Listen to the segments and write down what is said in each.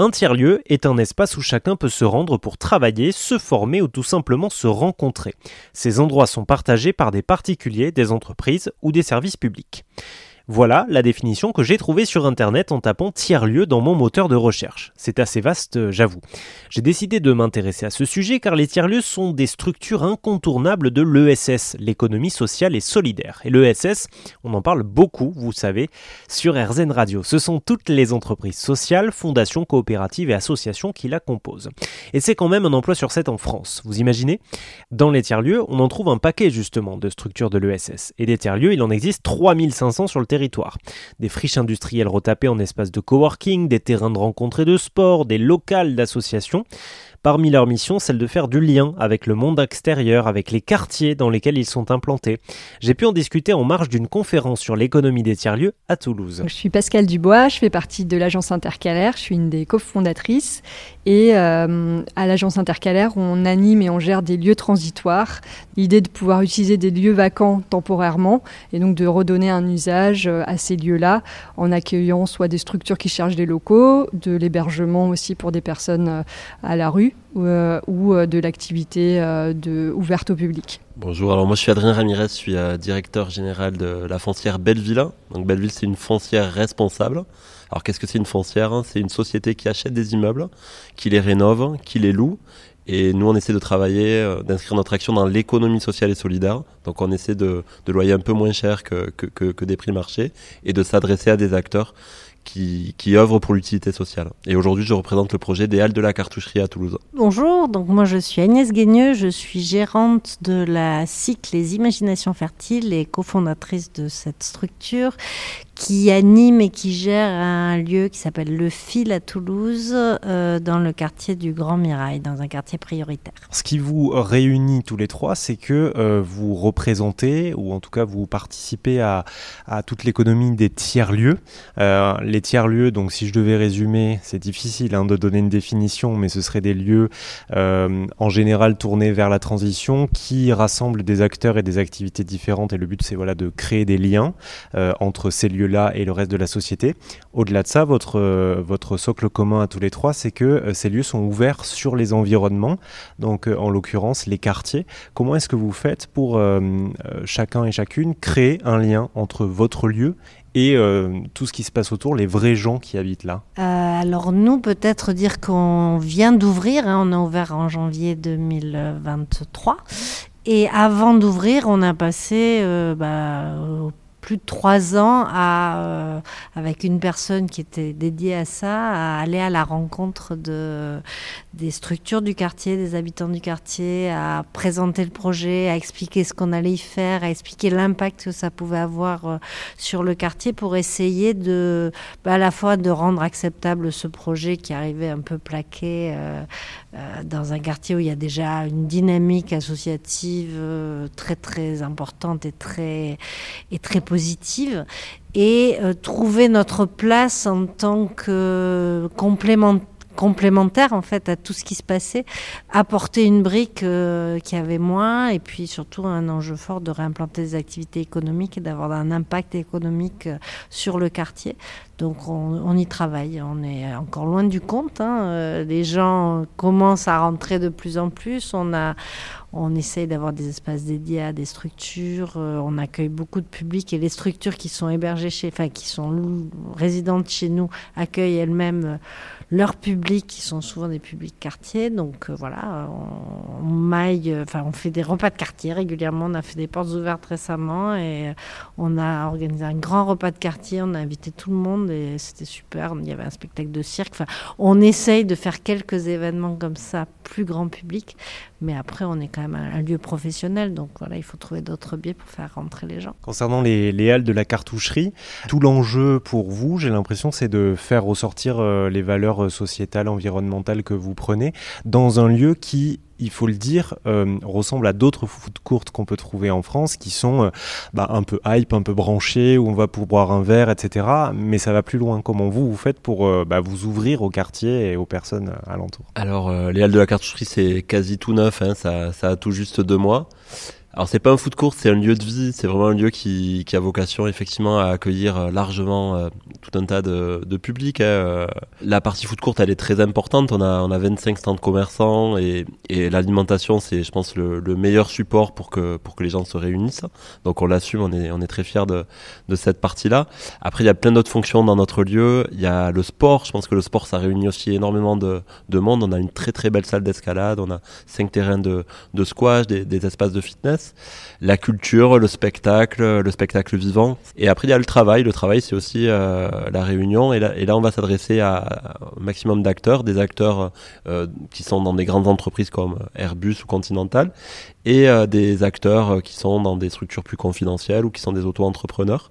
Un tiers-lieu est un espace où chacun peut se rendre pour travailler, se former ou tout simplement se rencontrer. Ces endroits sont partagés par des particuliers, des entreprises ou des services publics. Voilà la définition que j'ai trouvée sur internet en tapant tiers-lieu dans mon moteur de recherche. C'est assez vaste, euh, j'avoue. J'ai décidé de m'intéresser à ce sujet car les tiers-lieux sont des structures incontournables de l'ESS, l'économie sociale et solidaire. Et l'ESS, on en parle beaucoup, vous savez, sur RZN Radio. Ce sont toutes les entreprises sociales, fondations, coopératives et associations qui la composent. Et c'est quand même un emploi sur 7 en France, vous imaginez? Dans les tiers-lieux, on en trouve un paquet justement de structures de l'ESS. Et des tiers-lieux, il en existe 3500 sur le territoire des friches industrielles retapées en espaces de coworking, des terrains de rencontres et de sport, des locales d'associations. Parmi leurs missions, celle de faire du lien avec le monde extérieur, avec les quartiers dans lesquels ils sont implantés. J'ai pu en discuter en marge d'une conférence sur l'économie des tiers-lieux à Toulouse. Je suis Pascal Dubois, je fais partie de l'agence intercalaire, je suis une des cofondatrices et euh, à l'agence intercalaire, on anime et on gère des lieux transitoires. L'idée de pouvoir utiliser des lieux vacants temporairement et donc de redonner un usage euh, à ces lieux-là en accueillant soit des structures qui cherchent des locaux, de l'hébergement aussi pour des personnes euh, à la rue ou, euh, euh, de l'activité euh, ouverte au public. Bonjour, alors moi je suis Adrien Ramirez, je suis directeur général de la foncière Belleville. Donc Belleville c'est une foncière responsable. Alors qu'est-ce que c'est une foncière hein? C'est une société qui achète des immeubles, qui les rénove, qui les loue. Et nous on essaie de travailler, d'inscrire notre action dans l'économie sociale et solidaire. Donc on essaie de, de loyer un peu moins cher que, que des prix marché et de s'adresser à des acteurs qui, qui œuvre pour l'utilité sociale. Et aujourd'hui, je représente le projet des Halles de la Cartoucherie à Toulouse. Bonjour, donc moi je suis Agnès Guigneux, je suis gérante de la cycle Les Imaginations Fertiles et cofondatrice de cette structure qui anime et qui gère un lieu qui s'appelle Le Fil à Toulouse, euh, dans le quartier du Grand Mirail, dans un quartier prioritaire. Ce qui vous réunit tous les trois, c'est que euh, vous représentez, ou en tout cas vous participez à, à toute l'économie des tiers-lieux. Euh, les tiers-lieux, donc si je devais résumer, c'est difficile hein, de donner une définition, mais ce seraient des lieux euh, en général tournés vers la transition qui rassemblent des acteurs et des activités différentes. Et le but, c'est voilà, de créer des liens euh, entre ces lieux là et le reste de la société. Au-delà de ça, votre, euh, votre socle commun à tous les trois, c'est que ces lieux sont ouverts sur les environnements, donc en l'occurrence les quartiers. Comment est-ce que vous faites pour chacun et chacune créer un lien entre votre lieu et tout ce qui se passe autour, les vrais gens qui habitent là. Alors nous, peut-être dire qu'on vient d'ouvrir, hein, on a ouvert en janvier 2023, et avant d'ouvrir, on a passé bah, plus de trois ans euh, avec une personne qui était dédiée à ça, à aller à la rencontre de, des structures du quartier, des habitants du quartier, à présenter le projet, à expliquer ce qu'on allait y faire, à expliquer l'impact que ça pouvait avoir euh, sur le quartier pour essayer de, bah, à la fois de rendre acceptable ce projet qui arrivait un peu plaqué euh, dans un quartier où il y a déjà une dynamique associative très très importante et très, et très positive et euh, trouver notre place en tant que complément, complémentaire en fait à tout ce qui se passait, apporter une brique euh, qui avait moins et puis surtout un enjeu fort de réimplanter des activités économiques et d'avoir un impact économique euh, sur le quartier. Donc on, y travaille, on est encore loin du compte. Hein. les gens commencent à rentrer de plus en plus. On a, on essaye d'avoir des espaces dédiés à des structures. Euh, on accueille beaucoup de public et les structures qui sont hébergées chez, enfin qui sont résidentes chez nous accueillent elles-mêmes euh, leur public, qui sont souvent des publics quartiers. Donc euh, voilà, on, maille, enfin on fait des repas de quartier régulièrement. On a fait des portes ouvertes récemment et on a organisé un grand repas de quartier. On a invité tout le monde et c'était super. Il y avait un spectacle de cirque. On essaye de faire quelques événements comme ça, plus grand public. Mais après, on est quand même un, lieu professionnel, donc voilà, il faut trouver d'autres biais pour faire rentrer les gens. Concernant les, les halles de la cartoucherie, tout l'enjeu pour vous, j'ai l'impression, c'est de faire ressortir euh, les valeurs euh, sociétales, environnementales que vous prenez dans un lieu qui il faut le dire, euh, ressemble à d'autres foot courtes qu'on peut trouver en France qui sont euh, bah, un peu hype, un peu branchés, où on va pour boire un verre, etc. Mais ça va plus loin. Comment vous, vous faites pour euh, bah, vous ouvrir au quartier et aux personnes alentours Alors, les Halles de la Cartoucherie, c'est quasi tout neuf, hein, ça, ça, a tout juste deux mois. Alors c'est pas un foot court, c'est un lieu de vie, c'est vraiment un lieu qui, qui, a vocation effectivement à accueillir euh, largement euh, tout un tas de, de public. Hein. Euh. La partie foot courte elle est très importante, on a, on a 25 stands commerçants et, et l'alimentation c'est je pense le, le, meilleur support pour que, pour que les gens se réunissent. Donc on l'assume, on est, on est très fiers de, de cette partie-là. Après il y a plein d'autres fonctions dans notre lieu, il y a le sport, je pense que le sport ça réunit aussi énormément de, de monde, on a une très très belle salle d'escalade, on a cinq terrains de, de squash, des espaces de fitness la culture, le spectacle, le spectacle vivant. Et après, il y a le travail. Le travail, c'est aussi euh, la réunion. Et là, on va s'adresser à, un maximum d'acteurs, des acteurs euh, qui sont dans des grandes entreprises comme Airbus ou Continental, et euh, des acteurs qui sont dans des structures plus confidentielles ou qui sont des auto-entrepreneurs.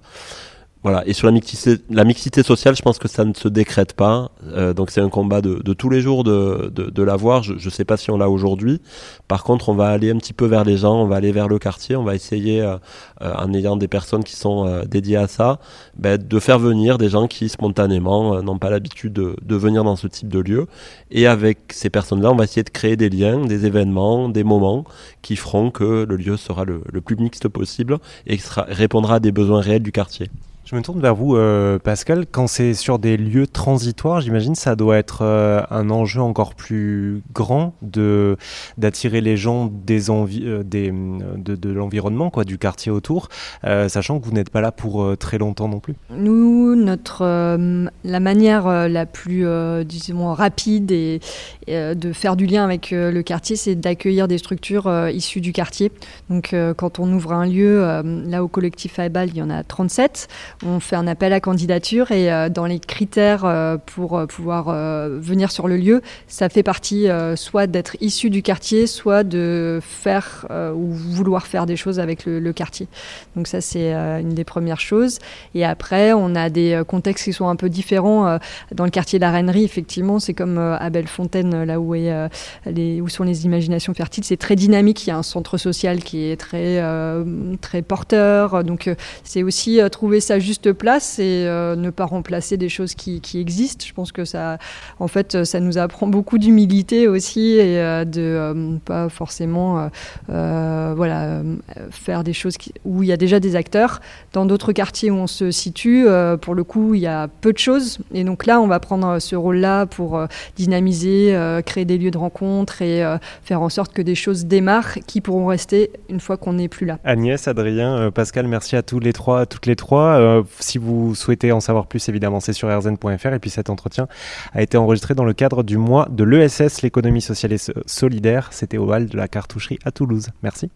Voilà. Et sur la mixité, la mixité sociale, je pense que ça ne se décrète pas. Euh, donc c'est un combat de, de, tous les jours de, de, de l'avoir. Je ne sais pas si on l'a aujourd'hui. Par contre, on va aller un petit peu vers les gens, on va aller vers le quartier, on va essayer, euh, euh en ayant des personnes qui sont euh, dédiées à ça, ben, de faire venir des gens qui spontanément euh, n'ont pas l'habitude de, de venir dans ce type de lieu. Et avec ces personnes-là, on va essayer de créer des liens, des événements, des moments qui feront que le lieu sera le, le plus mixte possible et sera, répondra à des besoins réels du quartier. Je me tourne vers vous, euh, Pascal. Quand c'est sur des lieux transitoires, j'imagine ça doit être euh, un enjeu encore plus grand de d'attirer les gens des envies, euh, des, de, l'environnement, quoi, du quartier autour, sachant que vous n'êtes pas là pour très longtemps non plus. Nous, notre la manière la plus, disons, rapide et, de faire du lien avec le quartier, c'est d'accueillir des structures issues du quartier. Donc, quand on ouvre un lieu, là au collectif Aibal, il y en a 37 on fait un appel à candidature et euh, dans les critères euh, pour euh, pouvoir venir sur le lieu, ça fait partie soit d'être issu du quartier, soit de faire ou vouloir faire des choses avec le, quartier. Donc ça, c'est une des premières choses. Et après, on a des contextes qui sont un peu différents. Dans le quartier de la effectivement, c'est comme à Bellefontaine, là où, est, où sont les imaginations fertiles. C'est très dynamique. Il y a un centre social qui est très, très porteur. Donc c'est aussi trouver ça juste place et euh, ne pas remplacer des choses qui, existent. Je pense que ça, en fait, ça nous apprend beaucoup d'humilité aussi et euh, de euh, pas forcément, voilà, faire des choses où il y a déjà des acteurs. Dans d'autres quartiers où on se situe, pour le coup, il y a peu de choses et donc là, on va prendre ce rôle-là pour dynamiser, créer des lieux de rencontre et faire en sorte que des choses démarrent qui pourront rester une fois qu'on n'est plus là. Agnès, Adrien, Pascal, merci à tous les trois, toutes les trois si vous souhaitez en savoir plus, évidemment, c'est sur rzn.fr. Et puis cet entretien a été enregistré dans le cadre du mois de l'ESS, l'économie sociale et solidaire. C'était au hall de la cartoucherie à Toulouse. Merci.